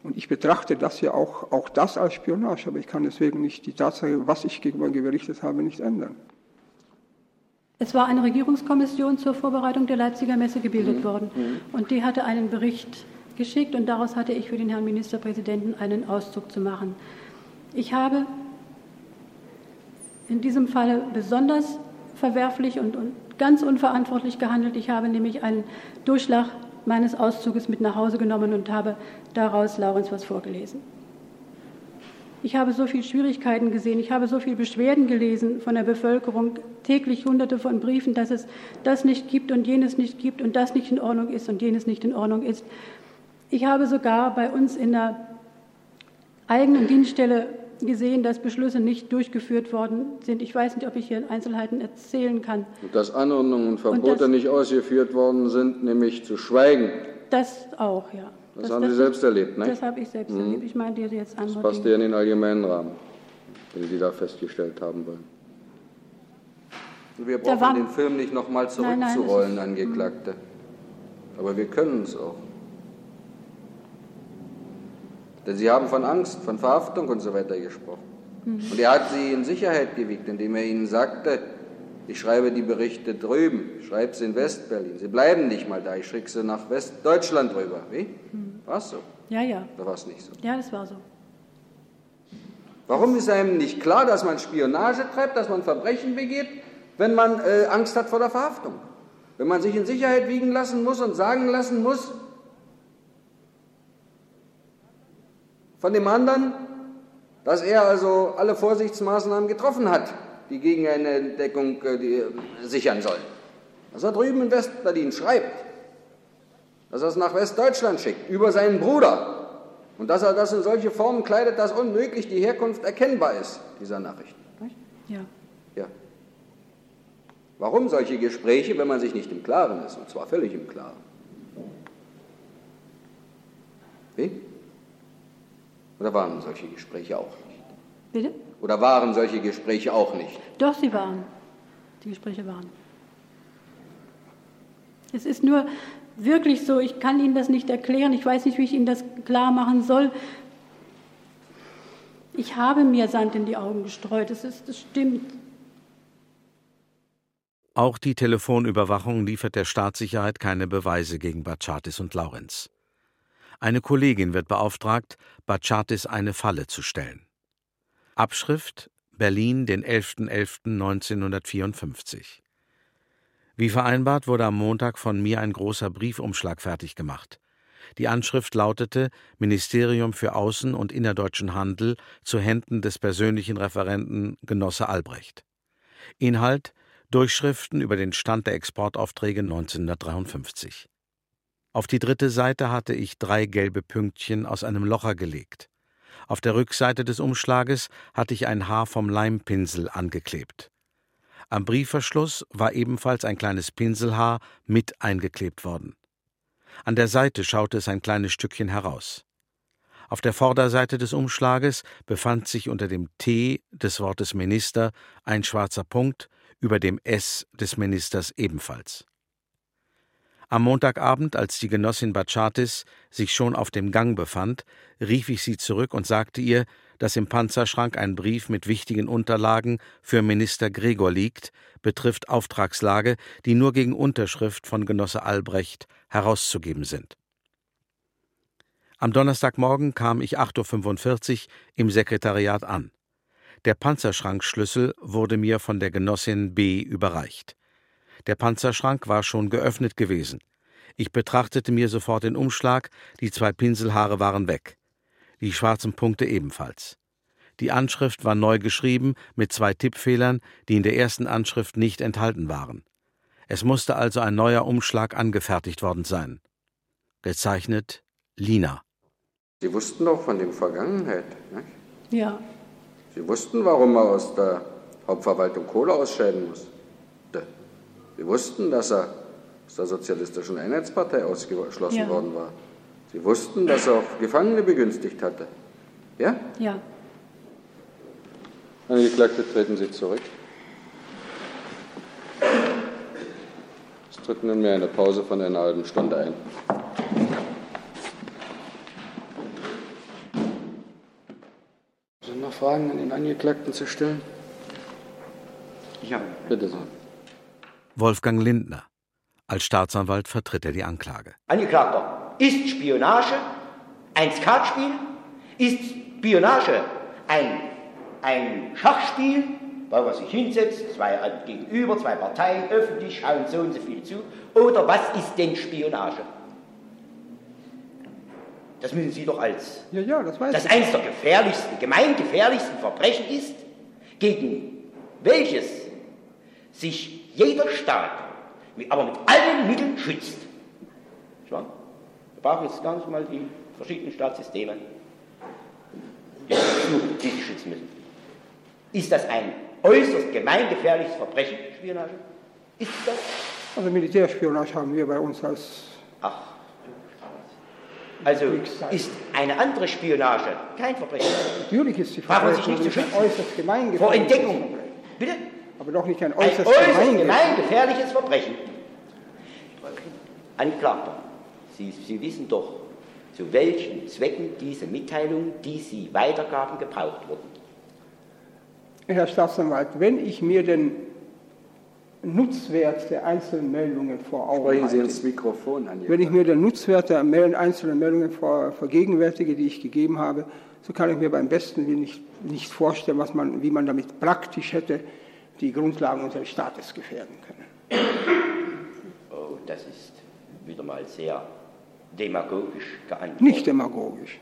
Und ich betrachte das ja auch, auch das als Spionage, aber ich kann deswegen nicht die Tatsache, was ich gegenüber gerichtet habe, nicht ändern. Es war eine Regierungskommission zur Vorbereitung der Leipziger Messe gebildet mhm. worden mhm. und die hatte einen Bericht geschickt und daraus hatte ich für den Herrn Ministerpräsidenten einen Auszug zu machen. Ich habe in diesem Falle besonders verwerflich und, und ganz unverantwortlich gehandelt. Ich habe nämlich einen Durchschlag meines Auszuges mit nach Hause genommen und habe daraus Laurens was vorgelesen. Ich habe so viele Schwierigkeiten gesehen, ich habe so viele Beschwerden gelesen von der Bevölkerung, täglich hunderte von Briefen, dass es das nicht gibt und jenes nicht gibt und das nicht in Ordnung ist und jenes nicht in Ordnung ist. Ich habe sogar bei uns in der eigenen Dienststelle gesehen, dass Beschlüsse nicht durchgeführt worden sind. Ich weiß nicht, ob ich hier Einzelheiten erzählen kann. Und dass Anordnungen und Verbote und das, nicht ausgeführt worden sind, nämlich zu schweigen. Das auch, ja. Das, das haben das Sie selbst erlebt, ne? Das habe ich selbst mhm. erlebt. Ich meine, die jetzt andere. Das passt ja in den allgemeinen Rahmen, den Sie da festgestellt haben wollen. Wir brauchen war, den Film nicht nochmal zurückzurollen, nein, nein, Angeklagte. Aber wir können es auch. Denn Sie haben von Angst, von Verhaftung und so weiter gesprochen. Mhm. Und er hat Sie in Sicherheit gewiegt, indem er Ihnen sagte, ich schreibe die Berichte drüben, ich schreibe sie in Westberlin. Sie bleiben nicht mal da, ich schicke sie nach Westdeutschland rüber. Wie? Hm. War es so? Ja, ja. Oder war es nicht so? Ja, das war so. Warum ist einem nicht klar, dass man Spionage treibt, dass man Verbrechen begeht, wenn man äh, Angst hat vor der Verhaftung? Wenn man sich in Sicherheit wiegen lassen muss und sagen lassen muss, von dem anderen, dass er also alle Vorsichtsmaßnahmen getroffen hat die gegen eine Entdeckung äh, die, äh, sichern sollen. Was er drüben in Westberlin schreibt, dass er es nach Westdeutschland schickt, über seinen Bruder. Und dass er das in solche Formen kleidet, dass unmöglich die Herkunft erkennbar ist, dieser Nachrichten. Ja. Ja. Warum solche Gespräche, wenn man sich nicht im Klaren ist, und zwar völlig im Klaren? Wie? Oder waren solche Gespräche auch nicht? Bitte? Oder waren solche Gespräche auch nicht? Doch, sie waren. Die Gespräche waren. Es ist nur wirklich so, ich kann Ihnen das nicht erklären, ich weiß nicht, wie ich Ihnen das klar machen soll. Ich habe mir Sand in die Augen gestreut, das, ist, das stimmt. Auch die Telefonüberwachung liefert der Staatssicherheit keine Beweise gegen Bachatis und Laurenz. Eine Kollegin wird beauftragt, Bachatis eine Falle zu stellen. Abschrift Berlin, den 11.11.1954. Wie vereinbart wurde am Montag von mir ein großer Briefumschlag fertig gemacht. Die Anschrift lautete Ministerium für Außen- und Innerdeutschen Handel zu Händen des persönlichen Referenten Genosse Albrecht. Inhalt Durchschriften über den Stand der Exportaufträge 1953. Auf die dritte Seite hatte ich drei gelbe Pünktchen aus einem Locher gelegt. Auf der Rückseite des Umschlages hatte ich ein Haar vom Leimpinsel angeklebt. Am Briefverschluss war ebenfalls ein kleines Pinselhaar mit eingeklebt worden. An der Seite schaute es ein kleines Stückchen heraus. Auf der Vorderseite des Umschlages befand sich unter dem T des Wortes Minister ein schwarzer Punkt, über dem S des Ministers ebenfalls. Am Montagabend, als die Genossin Bachatis sich schon auf dem Gang befand, rief ich sie zurück und sagte ihr, dass im Panzerschrank ein Brief mit wichtigen Unterlagen für Minister Gregor liegt, betrifft Auftragslage, die nur gegen Unterschrift von Genosse Albrecht herauszugeben sind. Am Donnerstagmorgen kam ich 8.45 Uhr im Sekretariat an. Der Panzerschrankschlüssel wurde mir von der Genossin B überreicht. Der Panzerschrank war schon geöffnet gewesen. Ich betrachtete mir sofort den Umschlag, die zwei Pinselhaare waren weg. Die schwarzen Punkte ebenfalls. Die Anschrift war neu geschrieben mit zwei Tippfehlern, die in der ersten Anschrift nicht enthalten waren. Es musste also ein neuer Umschlag angefertigt worden sein. Gezeichnet Lina. Sie wussten doch von der Vergangenheit, nicht? Ja. Sie wussten, warum er aus der Hauptverwaltung Kohle ausscheiden musste. Sie wussten, dass er aus der Sozialistischen Einheitspartei ausgeschlossen ja. worden war. Sie wussten, dass er auch Gefangene begünstigt hatte. Ja? Ja. Angeklagte, treten Sie zurück. Es tritt nunmehr eine Pause von einer halben Stunde ein. Sind noch Fragen an den Angeklagten zu stellen? Ich habe. Bitte sehr. Wolfgang Lindner. Als Staatsanwalt vertritt er die Anklage. Angeklagter, ist Spionage ein Skatspiel? Ist Spionage ein, ein Schachspiel, weil man sich hinsetzt, zwei gegenüber, zwei Parteien, öffentlich schauen so und so viel zu? Oder was ist denn Spionage? Das müssen Sie doch als ja, ja, das, weiß das eines der gefährlichsten, gemeingefährlichsten Verbrechen ist, gegen welches sich jeder Staat, aber mit allen Mitteln schützt. Wir brauchen jetzt gar nicht mal die verschiedenen Staatssysteme, die sich schützen müssen. Ist das ein äußerst gemeingefährliches Verbrechen, Spionage? Ist das? Also Militärspionage haben wir bei uns als. Ach. Also ist eine andere Spionage kein Verbrechen. Natürlich ist sie Braucht man sich nicht zu schützen. äußerst gemeingefährlich. Vor Entdeckung. Bitte? Aber doch nicht ein äußerst, ein äußerst gemeingefährliches Verbrechen. Anklagter, Sie, Sie wissen doch, zu welchen Zwecken diese Mitteilungen, die Sie weitergaben, gebraucht wurden. Herr Staatsanwalt, wenn ich mir den Nutzwert der einzelnen Meldungen vor Augen Sprechen Sie ins Mikrofon an. Wenn ich mir den Nutzwert der einzelnen Meldungen vor, vergegenwärtige, die ich gegeben habe, so kann ich mir beim besten Willen nicht, nicht vorstellen, was man, wie man damit praktisch hätte die Grundlagen unseres Staates gefährden können. Oh, das ist wieder mal sehr demagogisch geantwortet. Nicht demagogisch.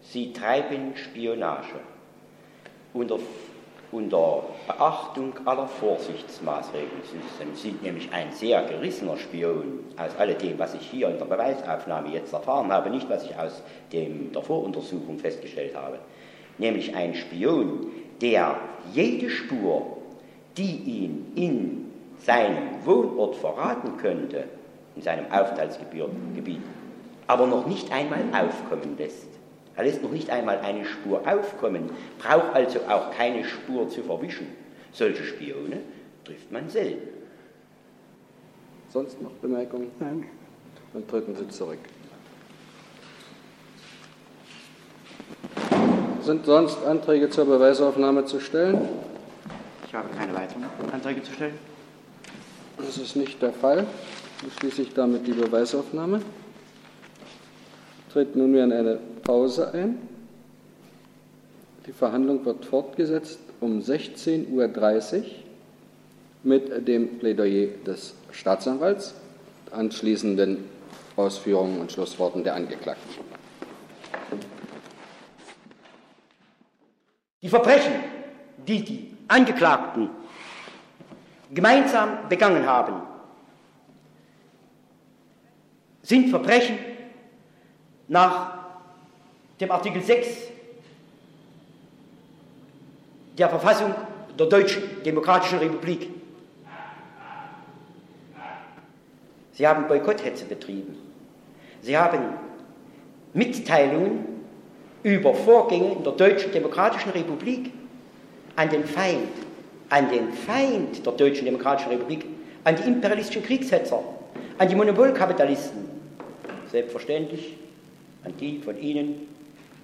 Sie treiben Spionage unter, unter Beachtung aller Vorsichtsmaßregeln. Sie sind nämlich ein sehr gerissener Spion aus alledem, was ich hier in der Beweisaufnahme jetzt erfahren habe, nicht was ich aus dem, der Voruntersuchung festgestellt habe. Nämlich ein Spion, der jede Spur die ihn in seinem Wohnort verraten könnte, in seinem Aufenthaltsgebiet, aber noch nicht einmal aufkommen lässt. Er lässt noch nicht einmal eine Spur aufkommen, braucht also auch keine Spur zu verwischen. Solche Spione trifft man selten. Sonst noch Bemerkungen? Nein. Dann treten Sie zurück. Sind sonst Anträge zur Beweisaufnahme zu stellen? Ich habe keine weiteren Anträge zu stellen. Das ist nicht der Fall. Dann schließe ich damit die Beweisaufnahme. Tritt nunmehr in eine Pause ein. Die Verhandlung wird fortgesetzt um 16.30 Uhr mit dem Plädoyer des Staatsanwalts, anschließenden Ausführungen und Schlussworten der Angeklagten. Die Verbrechen, die die Angeklagten gemeinsam begangen haben, sind Verbrechen nach dem Artikel 6 der Verfassung der Deutschen Demokratischen Republik. Sie haben Boykotthetze betrieben. Sie haben Mitteilungen über Vorgänge in der Deutschen Demokratischen Republik an den Feind, an den Feind der Deutschen Demokratischen Republik, an die imperialistischen Kriegshetzer, an die Monopolkapitalisten, selbstverständlich an die von ihnen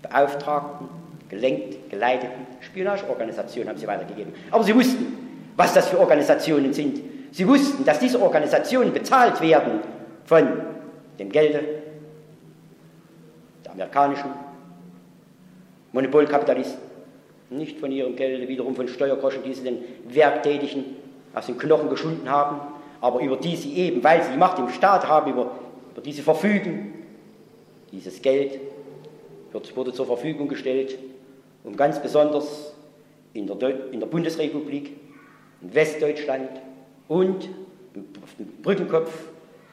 beauftragten gelenkt, geleiteten Spionageorganisationen haben sie weitergegeben. Aber sie wussten, was das für Organisationen sind. Sie wussten, dass diese Organisationen bezahlt werden von dem Gelde der amerikanischen Monopolkapitalisten, nicht von ihrem Gelde, wiederum von Steuergroschen, die sie den Werktätigen aus den Knochen geschunden haben, aber über die sie eben, weil sie die Macht im Staat haben, über, über die sie verfügen, dieses Geld wird, wurde zur Verfügung gestellt, um ganz besonders in der, in der Bundesrepublik, in Westdeutschland und auf dem Brückenkopf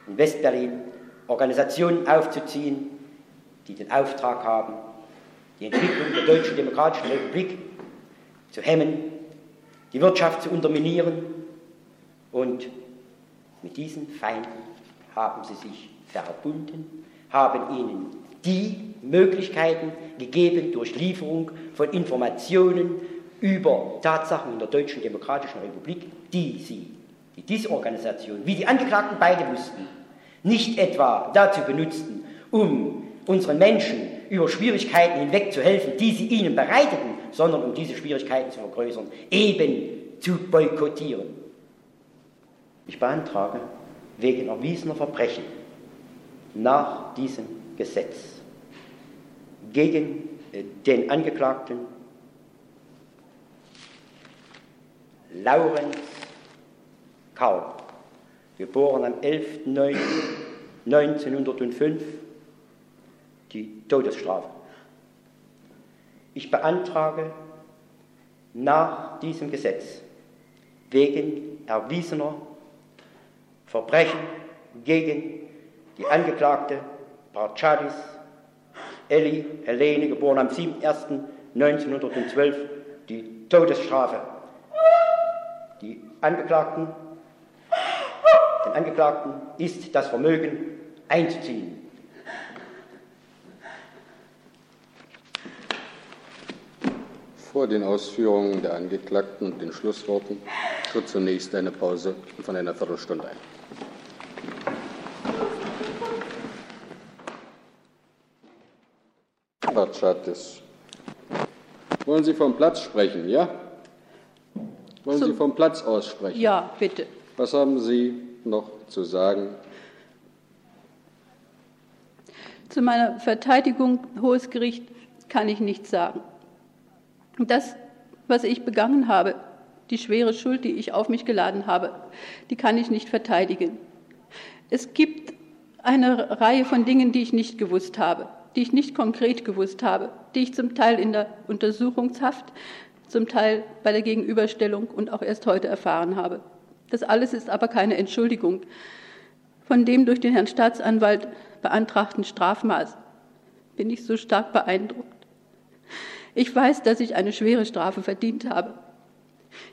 in Westberlin Organisationen aufzuziehen, die den Auftrag haben, die Entwicklung der Deutschen Demokratischen Republik zu hemmen, die Wirtschaft zu unterminieren. Und mit diesen Feinden haben sie sich verbunden, haben ihnen die Möglichkeiten gegeben durch Lieferung von Informationen über Tatsachen in der Deutschen Demokratischen Republik, die sie, die diese Organisation, wie die Angeklagten beide wussten, nicht etwa dazu benutzten, um unseren Menschen über Schwierigkeiten hinweg zu helfen, die sie ihnen bereiteten, sondern um diese Schwierigkeiten zu vergrößern, eben zu boykottieren. Ich beantrage wegen erwiesener Verbrechen nach diesem Gesetz gegen äh, den Angeklagten Laurenz Kaum, geboren am 11.09.1905, die Todesstrafe. Ich beantrage nach diesem Gesetz wegen erwiesener Verbrechen gegen die Angeklagte Barchadis Elli Helene, geboren am 7.01.1912, die Todesstrafe. Die Angeklagten, den Angeklagten ist das Vermögen einzuziehen. Vor den Ausführungen der Angeklagten und den Schlussworten tritt zunächst eine Pause von einer Viertelstunde ein. Herr Schattis, wollen Sie vom Platz sprechen, ja? Wollen Sie vom Platz aus sprechen? Ja, bitte. Was haben Sie noch zu sagen? Zu meiner Verteidigung, Hohes Gericht, kann ich nichts sagen. Das, was ich begangen habe, die schwere Schuld, die ich auf mich geladen habe, die kann ich nicht verteidigen. Es gibt eine Reihe von Dingen, die ich nicht gewusst habe, die ich nicht konkret gewusst habe, die ich zum Teil in der Untersuchungshaft, zum Teil bei der Gegenüberstellung und auch erst heute erfahren habe. Das alles ist aber keine Entschuldigung von dem durch den Herrn Staatsanwalt beantragten Strafmaß bin ich so stark beeindruckt. Ich weiß, dass ich eine schwere Strafe verdient habe.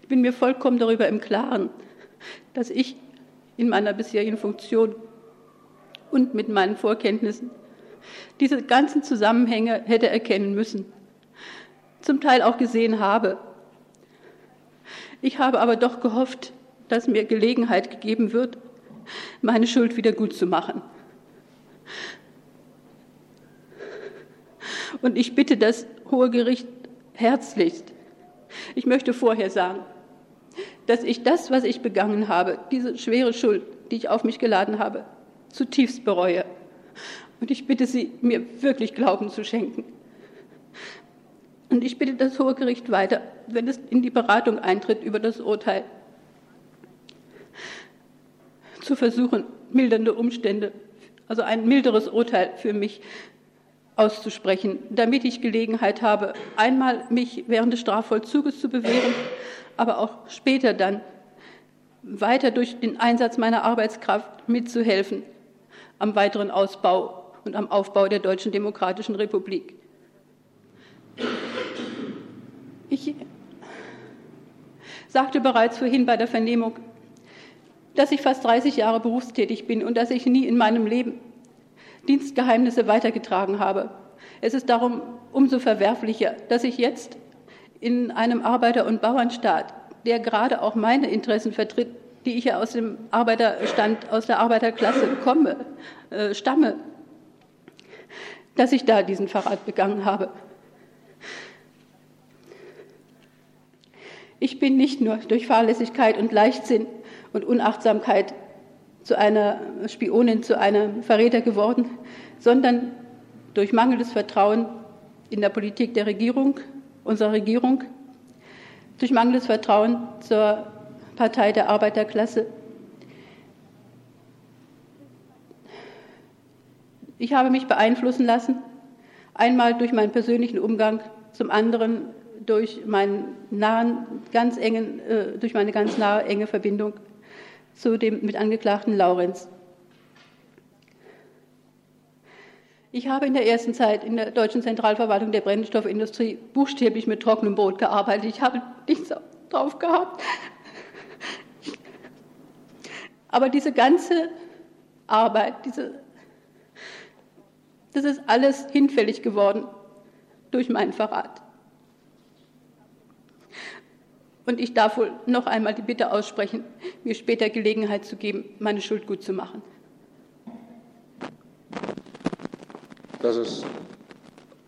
Ich bin mir vollkommen darüber im Klaren, dass ich in meiner bisherigen Funktion und mit meinen Vorkenntnissen diese ganzen Zusammenhänge hätte erkennen müssen, zum Teil auch gesehen habe. Ich habe aber doch gehofft, dass mir Gelegenheit gegeben wird, meine Schuld wieder gut zu machen. Und ich bitte das Hohe Gericht herzlichst. Ich möchte vorher sagen, dass ich das, was ich begangen habe, diese schwere Schuld, die ich auf mich geladen habe, zutiefst bereue. Und ich bitte Sie, mir wirklich Glauben zu schenken. Und ich bitte das Hohe Gericht weiter, wenn es in die Beratung eintritt über das Urteil, zu versuchen, mildernde Umstände, also ein milderes Urteil für mich auszusprechen, damit ich Gelegenheit habe, einmal mich während des Strafvollzuges zu bewähren, aber auch später dann weiter durch den Einsatz meiner Arbeitskraft mitzuhelfen am weiteren Ausbau und am Aufbau der Deutschen Demokratischen Republik. Ich sagte bereits vorhin bei der Vernehmung, dass ich fast 30 Jahre berufstätig bin und dass ich nie in meinem Leben Dienstgeheimnisse weitergetragen habe. Es ist darum umso verwerflicher, dass ich jetzt in einem Arbeiter- und Bauernstaat, der gerade auch meine Interessen vertritt, die ich ja aus dem Arbeiterstand, aus der Arbeiterklasse komme, äh, stamme, dass ich da diesen Verrat begangen habe. Ich bin nicht nur durch Fahrlässigkeit und Leichtsinn und Unachtsamkeit zu einer Spionin, zu einem Verräter geworden, sondern durch mangelndes Vertrauen in der Politik der Regierung, unserer Regierung, durch mangelndes Vertrauen zur Partei der Arbeiterklasse. Ich habe mich beeinflussen lassen, einmal durch meinen persönlichen Umgang, zum anderen durch meinen nahen, ganz engen, äh, durch meine ganz nahe enge Verbindung zu dem mit Angeklagten Laurenz. Ich habe in der ersten Zeit in der deutschen Zentralverwaltung der Brennstoffindustrie buchstäblich mit trockenem Brot gearbeitet. Ich habe nichts drauf gehabt. Aber diese ganze Arbeit, diese, das ist alles hinfällig geworden durch meinen Verrat. Und ich darf wohl noch einmal die Bitte aussprechen, mir später Gelegenheit zu geben, meine Schuld gut zu machen. Das ist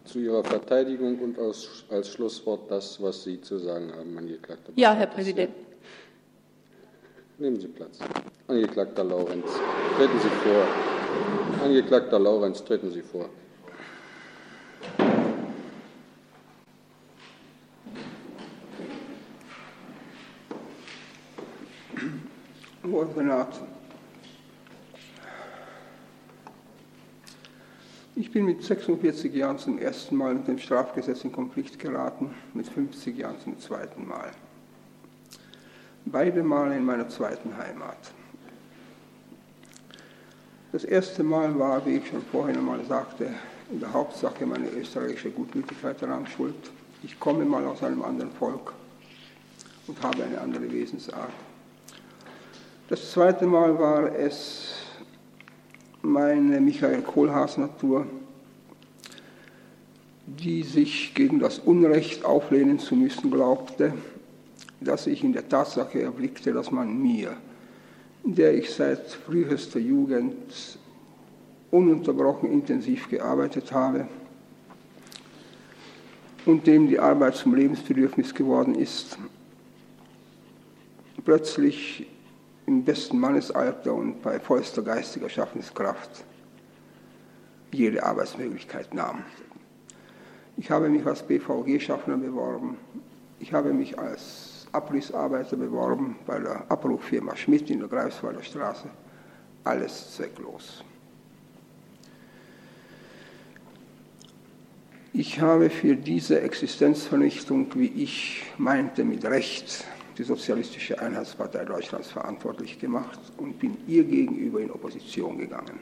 zu Ihrer Verteidigung und als, als Schlusswort das, was Sie zu sagen haben, Angeklagter. Ja, Herr Präsident. Nehmen Sie Platz. Angeklagter Laurenz, treten Sie vor. Angeklagter Laurenz, treten Sie vor. Hoher Senat. Ich bin mit 46 Jahren zum ersten Mal mit dem Strafgesetz in Konflikt geraten, mit 50 Jahren zum zweiten Mal. Beide Male in meiner zweiten Heimat. Das erste Mal war, wie ich schon vorhin einmal sagte, in der Hauptsache meine österreichische Gutmütigkeit daran schuld. Ich komme mal aus einem anderen Volk und habe eine andere Wesensart. Das zweite Mal war es meine Michael Kohlhaas-Natur, die sich gegen das Unrecht auflehnen zu müssen glaubte, dass ich in der Tatsache erblickte, dass man mir, der ich seit frühester Jugend ununterbrochen intensiv gearbeitet habe und dem die Arbeit zum Lebensbedürfnis geworden ist, plötzlich im besten Mannesalter und bei vollster geistiger Schaffenskraft jede Arbeitsmöglichkeit nahm. Ich habe mich als BVG-Schaffner beworben. Ich habe mich als Abrissarbeiter beworben bei der Abbruchfirma Schmidt in der Greifswalder Straße. Alles zwecklos. Ich habe für diese Existenzvernichtung, wie ich meinte, mit Recht die Sozialistische Einheitspartei Deutschlands verantwortlich gemacht und bin ihr gegenüber in Opposition gegangen.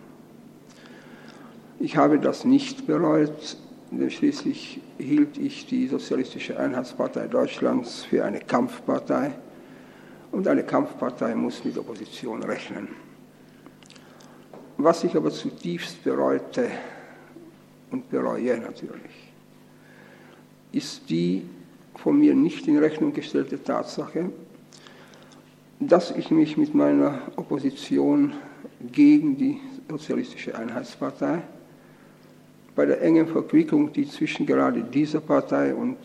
Ich habe das nicht bereut, denn schließlich hielt ich die Sozialistische Einheitspartei Deutschlands für eine Kampfpartei und eine Kampfpartei muss mit Opposition rechnen. Was ich aber zutiefst bereute und bereue natürlich, ist die von mir nicht in Rechnung gestellte Tatsache, dass ich mich mit meiner Opposition gegen die Sozialistische Einheitspartei bei der engen Verquickung, die zwischen gerade dieser Partei und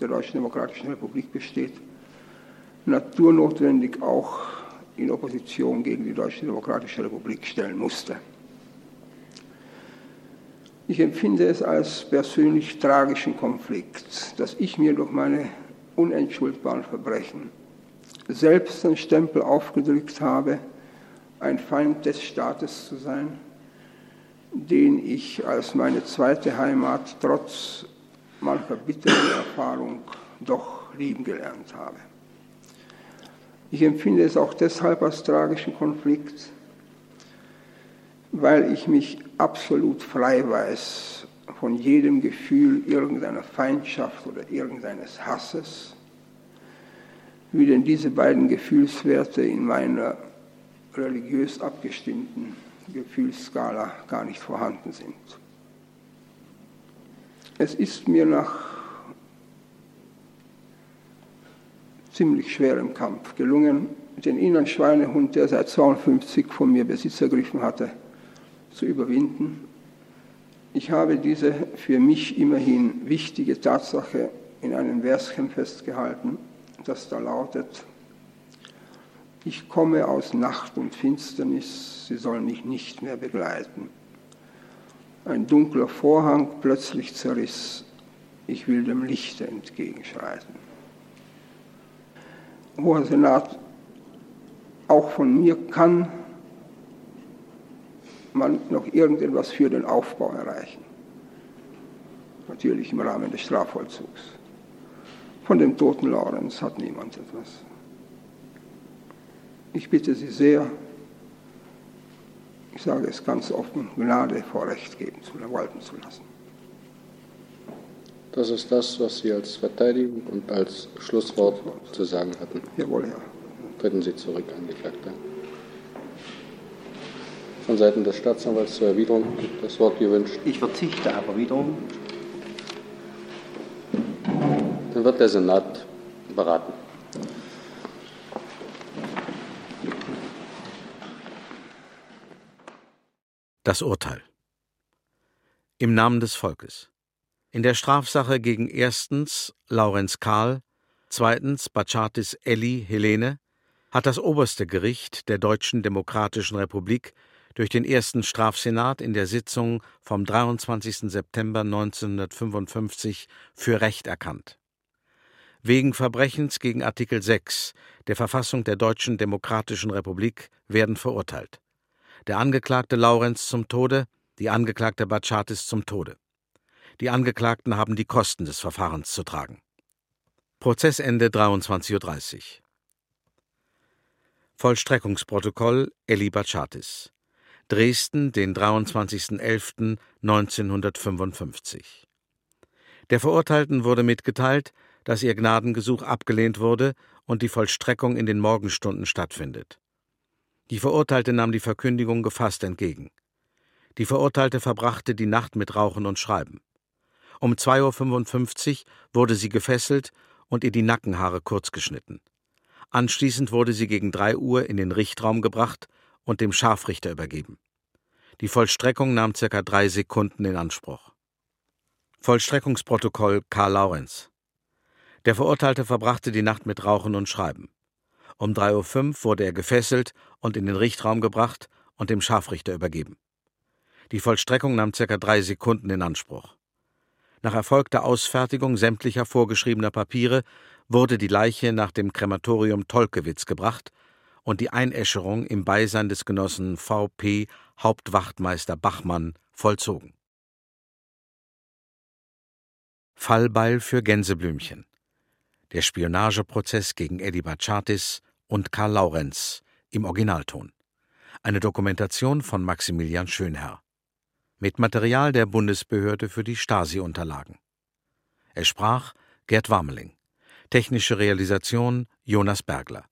der Deutschen Demokratischen Republik besteht, naturnotwendig auch in Opposition gegen die Deutsche Demokratische Republik stellen musste. Ich empfinde es als persönlich tragischen Konflikt, dass ich mir durch meine unentschuldbaren Verbrechen selbst einen Stempel aufgedrückt habe, ein Feind des Staates zu sein, den ich als meine zweite Heimat trotz mancher bitteren Erfahrung doch lieben gelernt habe. Ich empfinde es auch deshalb als tragischen Konflikt, weil ich mich absolut frei weiß von jedem Gefühl irgendeiner Feindschaft oder irgendeines Hasses, wie denn diese beiden Gefühlswerte in meiner religiös abgestimmten Gefühlsskala gar nicht vorhanden sind. Es ist mir nach ziemlich schwerem Kampf gelungen, den inneren Schweinehund, der seit 52 von mir Besitz ergriffen hatte, zu überwinden. Ich habe diese für mich immerhin wichtige Tatsache in einem Verschen festgehalten, das da lautet, ich komme aus Nacht und Finsternis, sie sollen mich nicht mehr begleiten. Ein dunkler Vorhang plötzlich zerriss, ich will dem Lichte entgegenschreiten. Hoher Senat, auch von mir kann man noch irgendetwas für den Aufbau erreichen. Natürlich im Rahmen des Strafvollzugs. Von dem toten Laurenz hat niemand etwas. Ich bitte Sie sehr, ich sage es ganz offen, Gnade vor Recht geben zu walten zu lassen. Das ist das, was Sie als Verteidigung und als Schlusswort zu sagen hatten. Jawohl, Herr. Treten Sie zurück, Angeklagter. Von Seiten des Staatsanwalts zur Erwiderung das Wort gewünscht. Ich verzichte aber wiederum. Dann wird der Senat beraten. Das Urteil. Im Namen des Volkes. In der Strafsache gegen erstens Laurenz Karl, zweitens Bachatis Elli Helene hat das oberste Gericht der Deutschen Demokratischen Republik durch den ersten Strafsenat in der Sitzung vom 23. September 1955 für Recht erkannt. Wegen Verbrechens gegen Artikel 6 der Verfassung der Deutschen Demokratischen Republik werden verurteilt der Angeklagte Laurenz zum Tode, die Angeklagte Batschatis zum Tode. Die Angeklagten haben die Kosten des Verfahrens zu tragen. Prozessende 23.30 Uhr. Vollstreckungsprotokoll Eli Batschatis. Dresden, den 23.11.1955. Der Verurteilten wurde mitgeteilt, dass ihr Gnadengesuch abgelehnt wurde und die Vollstreckung in den Morgenstunden stattfindet. Die Verurteilte nahm die Verkündigung gefasst entgegen. Die Verurteilte verbrachte die Nacht mit Rauchen und Schreiben. Um 2.55 Uhr wurde sie gefesselt und ihr die Nackenhaare kurz geschnitten. Anschließend wurde sie gegen 3 Uhr in den Richtraum gebracht und dem Scharfrichter übergeben. Die Vollstreckung nahm circa drei Sekunden in Anspruch. Vollstreckungsprotokoll Karl Laurenz. Der Verurteilte verbrachte die Nacht mit Rauchen und Schreiben. Um 3.05 Uhr wurde er gefesselt und in den Richtraum gebracht und dem Scharfrichter übergeben. Die Vollstreckung nahm circa drei Sekunden in Anspruch. Nach erfolgter Ausfertigung sämtlicher vorgeschriebener Papiere wurde die Leiche nach dem Krematorium Tolkewitz gebracht und die Einäscherung im Beisein des Genossen V.P. Hauptwachtmeister Bachmann vollzogen. Fallbeil für Gänseblümchen. Der Spionageprozess gegen Eddie Bachatis und Karl Laurenz im Originalton. Eine Dokumentation von Maximilian Schönherr. Mit Material der Bundesbehörde für die Stasi-Unterlagen. Es sprach Gerd Warmeling. Technische Realisation Jonas Bergler.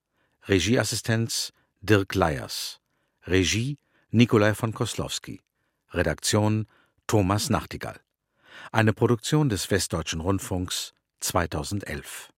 Regieassistenz Dirk Leyers. Regie Nikolai von Koslowski. Redaktion Thomas Nachtigall. Eine Produktion des Westdeutschen Rundfunks 2011.